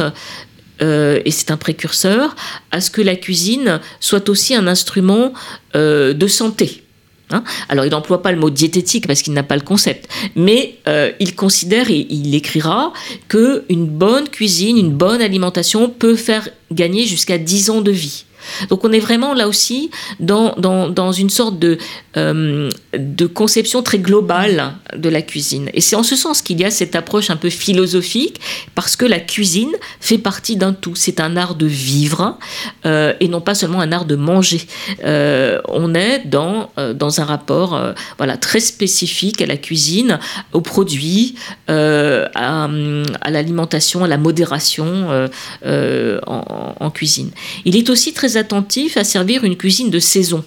et c'est un précurseur, à ce que la cuisine soit aussi un instrument de santé. Hein. Alors, il n'emploie pas le mot diététique parce qu'il n'a pas le concept, mais euh, il considère et il écrira que une bonne cuisine, une bonne alimentation peut faire gagner jusqu'à 10 ans de vie. Donc on est vraiment là aussi dans, dans, une sorte de, euh, de conception très globale de la cuisine. Et c'est en ce sens qu'il y a cette approche un peu philosophique, parce que la cuisine fait partie d'un tout. C'est un art de vivre euh, et non pas seulement un art de manger. Euh, on est dans, dans un rapport voilà, très spécifique à la cuisine, aux produits, à, à l'alimentation, à la modération en, en cuisine. Il est aussi très attentif à servir une cuisine de saison.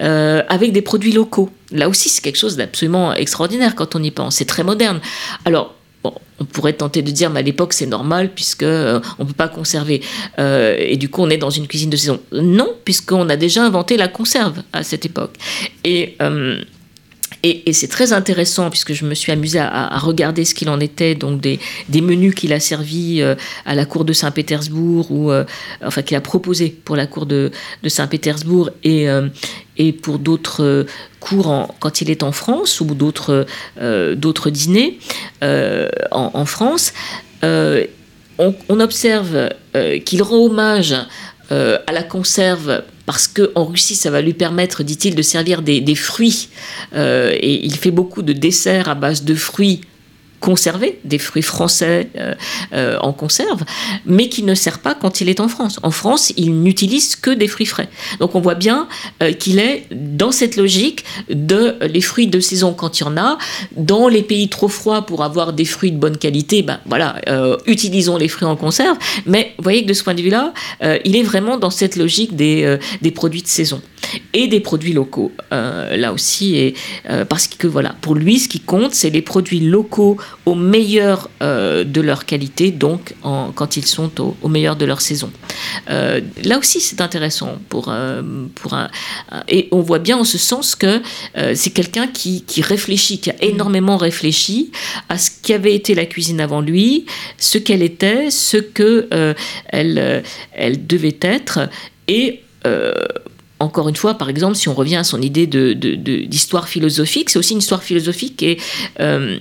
Euh, avec des produits locaux. Là aussi, c'est quelque chose d'absolument extraordinaire quand on y pense. C'est très moderne. Alors, on pourrait tenter de dire, mais à l'époque, c'est normal puisque euh, on peut pas conserver. Euh, et du coup, on est dans une cuisine de saison. Non, puisqu'on a déjà inventé la conserve à cette époque. Et et, c'est très intéressant puisque je me suis amusée à, regarder ce qu'il en était, donc des, menus qu'il a servis euh, à la cour de Saint-Pétersbourg, ou euh, enfin qu'il a proposé pour la cour de, Saint-Pétersbourg et, euh, et pour d'autres cours quand il est en France ou d'autres d'autres dîners en, France. On, on, observe qu'il rend hommage à la conserve parce qu'en Russie, ça va lui permettre, dit-il, de servir des, fruits. Euh, et il fait beaucoup de desserts à base de fruits conserver des fruits français euh, euh, en conserve, mais qui ne sert pas quand il est en France. En France, il n'utilise que des fruits frais. Donc on voit bien euh, qu'il est dans cette logique de les fruits de saison quand il y en a. Dans les pays trop froids, pour avoir des fruits de bonne qualité, ben voilà, utilisons les fruits en conserve. Mais vous voyez que de ce point de vue-là, il est vraiment dans cette logique des, des produits de saison. et des produits locaux. là aussi, et, parce que voilà, pour lui, ce qui compte, c'est les produits locaux au meilleur de leur qualité, donc quand ils sont au, meilleur de leur saison. là aussi, c'est intéressant pour, pour un, et on voit bien en ce sens que c'est quelqu'un qui, qui réfléchit, qui a énormément réfléchi à ce qu'avait été la cuisine avant lui, ce qu'elle était, ce que euh, elle, euh, elle devait être, et euh, encore une fois, par exemple, si on revient à son idée d'histoire de, philosophique, c'est aussi une histoire philosophique et euh,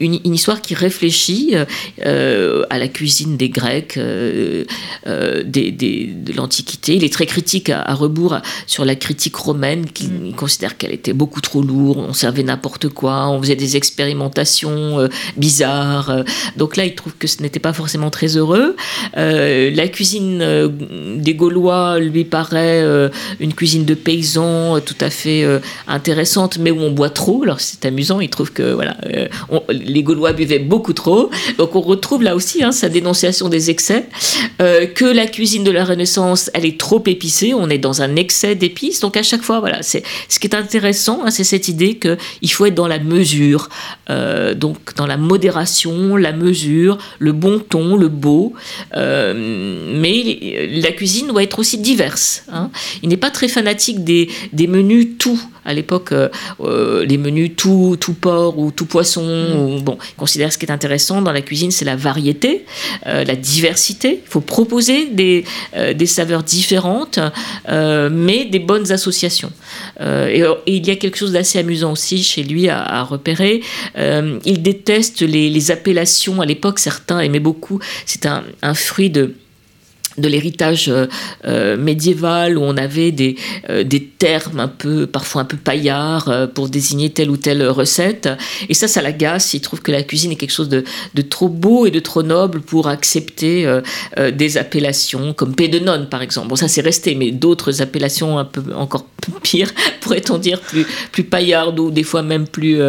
une, histoire qui réfléchit euh, euh, à la cuisine des Grecs, des, de l'Antiquité. Il est très critique à, rebours sur la critique romaine, qui mm. considère qu'elle était beaucoup trop lourde, on servait n'importe quoi, on faisait des expérimentations bizarres. donc là, il trouve que ce n'était pas forcément très heureux. la cuisine des Gaulois lui paraît une cuisine de paysans tout à fait intéressante, mais où on boit trop. Alors c'est amusant, il trouve que voilà, les Gaulois buvaient beaucoup trop. Donc on retrouve là aussi hein, sa dénonciation des excès, euh, que la cuisine de la Renaissance, elle est trop épicée, on est dans un excès d'épices. Donc à chaque fois, voilà, c'est ce qui est intéressant, hein, c'est cette idée qu'il faut être dans la mesure, euh, donc dans la modération, la mesure, le bon ton, le beau. Euh, mais la cuisine doit être aussi diverse. Hein. Il n'est pas très fanatique des, des menus tout à l'époque euh, euh, les menus tout, tout porc ou tout poisson. Mm. bon, il considère ce qui est intéressant dans la cuisine, c'est la variété, euh, la diversité. Il faut proposer des, des saveurs différentes, mais des bonnes associations. Et, il y a quelque chose d'assez amusant aussi chez lui à, repérer. il déteste les, les appellations. À l'époque, certains aimaient beaucoup. C'est un, un fruit de de l'héritage euh, euh, médiéval où on avait des, euh, des termes un peu parfois un peu paillards pour désigner telle ou telle recette. Et ça ça l'agace. Il trouve que la cuisine est quelque chose de, de, trop beau et de trop noble pour accepter des appellations comme paix de nonne par exemple. Bon ça c'est resté mais d'autres appellations un peu encore pires pourrait-on dire plus plus ou des fois même plus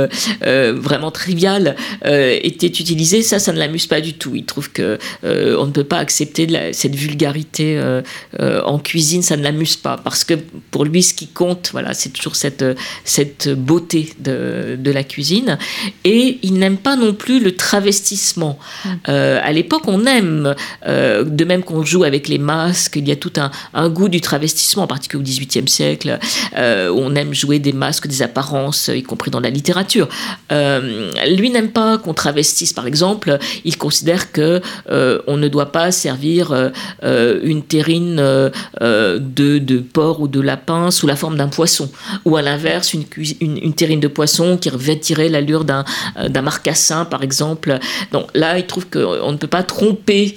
vraiment triviales étaient utilisées. Ça ça ne l'amuse pas du tout. Il trouve que on ne peut pas accepter de la, cette vulgarité vulgarité euh, euh, en cuisine, ça ne l'amuse pas. Parce que pour lui, ce qui compte, voilà, c'est toujours cette, cette beauté de, de, la cuisine. Et il n'aime pas non plus le travestissement. Mm. Euh, à l'époque, on aime, de même qu'on joue avec les masques, il y a tout un, un goût du travestissement, en particulier au XVIIIe siècle, on aime jouer des masques, des apparences, y compris dans la littérature. lui n'aime pas qu'on travestisse, par exemple. Il considère que on ne doit pas servir euh, une terrine euh, euh, de, de, porc ou de lapin sous la forme d'un poisson, ou à l'inverse une, une, terrine de poisson qui revêtirait l'allure d'un marcassin par exemple. Donc là, il trouve qu'on ne peut pas tromper,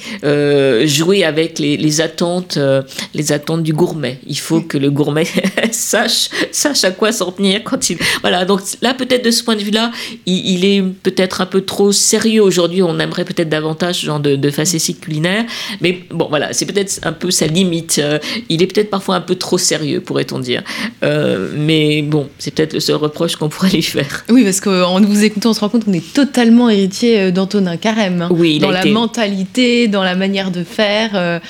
jouer avec les, les attentes, les attentes du gourmet. Il faut que le gourmet sache, sache à quoi s'en tenir quand il. Voilà. Donc là, peut-être de ce point de vue-là, il, est peut-être un peu trop sérieux aujourd'hui. On aimerait peut-être davantage ce genre de, de facétie culinaire, mais bon, voilà c'est peut-être un peu sa limite. Euh, il est peut-être parfois un peu trop sérieux, pourrait-on dire. Euh, mais bon, c'est peut-être le seul reproche qu'on pourrait lui faire. Oui, parce qu'en vous écoutant, on se rend compte qu'on est totalement héritier euh, d'Antonin Carême. Hein. oui, dans la mentalité, dans la manière de faire.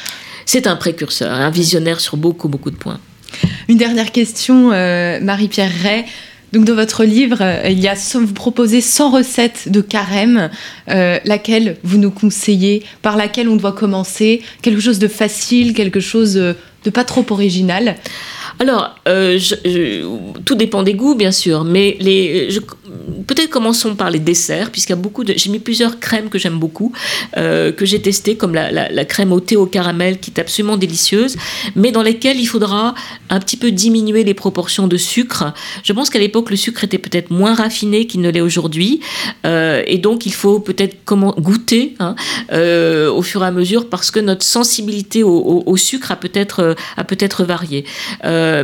C'est un précurseur, un visionnaire sur beaucoup, beaucoup de points. Une dernière question, Marie-Pierre Ray. Donc dans votre livre, euh, vous proposez 100 recettes de carême, euh, laquelle vous nous conseillez, par laquelle on doit commencer, quelque chose de facile, quelque chose euh, de pas trop original? Alors, euh, tout dépend des goûts, bien sûr, mais les, peut-être commençons par les desserts, puisqu'il y a beaucoup de. J'ai mis plusieurs crèmes que j'aime beaucoup, euh, que j'ai testées, comme la, crème au thé au caramel, qui est absolument délicieuse, mais dans lesquelles il faudra un petit peu diminuer les proportions de sucre. Je pense qu'à l'époque, le sucre était peut-être moins raffiné qu'il ne l'est aujourd'hui, euh, et donc il faut peut-être goûter hein, au fur et à mesure, parce que notre sensibilité au, sucre a peut-être varié.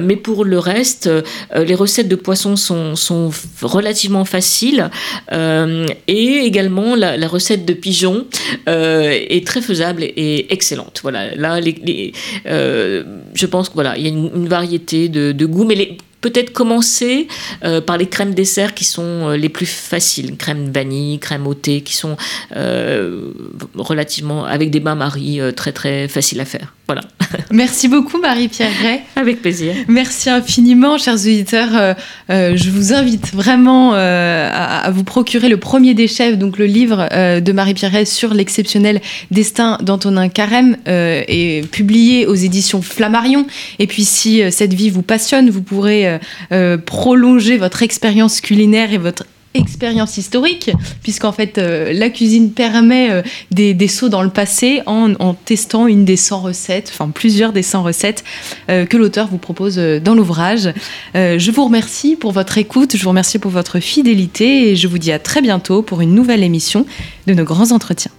Mais pour le reste, euh, les recettes de poissons sont, sont relativement faciles. Euh, et également, la, recette de pigeon est très faisable et, excellente. Voilà, je pense qu'il voilà, y a une, variété de, goûts, mais peut-être commencer par les crèmes dessert qui sont les plus faciles, crème vanille, crème au thé, qui sont relativement avec des bains marie très très faciles à faire. Voilà. Merci beaucoup Marie-Pierre Gray. Avec plaisir. Merci infiniment, chers auditeurs. Euh, euh, je vous invite vraiment euh, à, vous procurer le premier des chefs, donc le livre de Marie-Pierre Gray sur l'exceptionnel destin d'Antonin Carême, et publié aux éditions Flammarion. Et puis si cette vie vous passionne, vous pourrez prolonger votre expérience culinaire et votre expérience historique, puisqu'en fait, euh, la cuisine permet euh, des, sauts dans le passé en, testant une des 100 recettes, enfin plusieurs des 100 recettes euh, que l'auteur vous propose dans l'ouvrage. je vous remercie pour votre écoute, je vous remercie pour votre fidélité et je vous dis à très bientôt pour une nouvelle émission de nos grands entretiens.